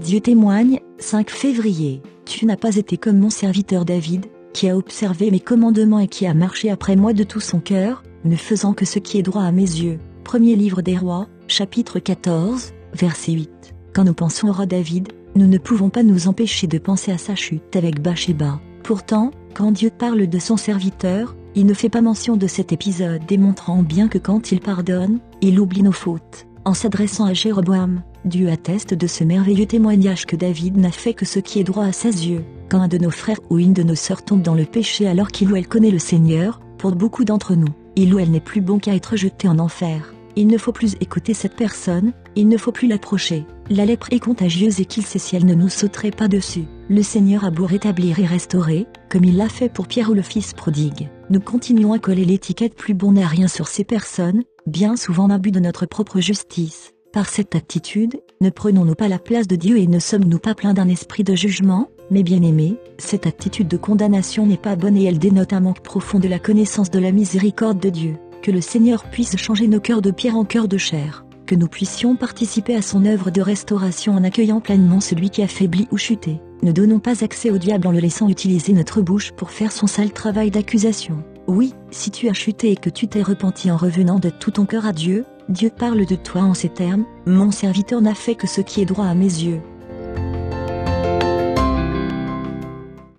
Dieu témoigne, 5 février, tu n'as pas été comme mon serviteur David, qui a observé mes commandements et qui a marché après moi de tout son cœur, ne faisant que ce qui est droit à mes yeux. Premier livre des rois, chapitre 14, verset 8. Quand nous pensons au roi David, nous ne pouvons pas nous empêcher de penser à sa chute avec Bathsheba. Pourtant, quand Dieu parle de son serviteur, il ne fait pas mention de cet épisode démontrant bien que quand il pardonne, il oublie nos fautes. En s'adressant à Jéroboam, Dieu atteste de ce merveilleux témoignage que David n'a fait que ce qui est droit à ses yeux. Quand un de nos frères ou une de nos sœurs tombe dans le péché alors qu'il ou elle connaît le Seigneur, pour beaucoup d'entre nous, il ou elle n'est plus bon qu'à être jeté en enfer. Il ne faut plus écouter cette personne, il ne faut plus l'approcher. La lèpre est contagieuse et qu'il sait si elle ne nous sauterait pas dessus. Le Seigneur a beau rétablir et restaurer, comme il l'a fait pour Pierre ou le fils prodigue. Nous continuons à coller l'étiquette plus bon à rien sur ces personnes, bien souvent en abus de notre propre justice. Par cette attitude, ne prenons-nous pas la place de Dieu et ne sommes-nous pas pleins d'un esprit de jugement? Mais bien aimé, cette attitude de condamnation n'est pas bonne et elle dénote un manque profond de la connaissance de la miséricorde de Dieu. Que le Seigneur puisse changer nos cœurs de pierre en cœurs de chair. Que nous puissions participer à son œuvre de restauration en accueillant pleinement celui qui a faibli ou chuté. Ne donnons pas accès au diable en le laissant utiliser notre bouche pour faire son sale travail d'accusation. Oui, si tu as chuté et que tu t'es repenti en revenant de tout ton cœur à Dieu, Dieu parle de toi en ces termes, Mon serviteur n'a fait que ce qui est droit à mes yeux.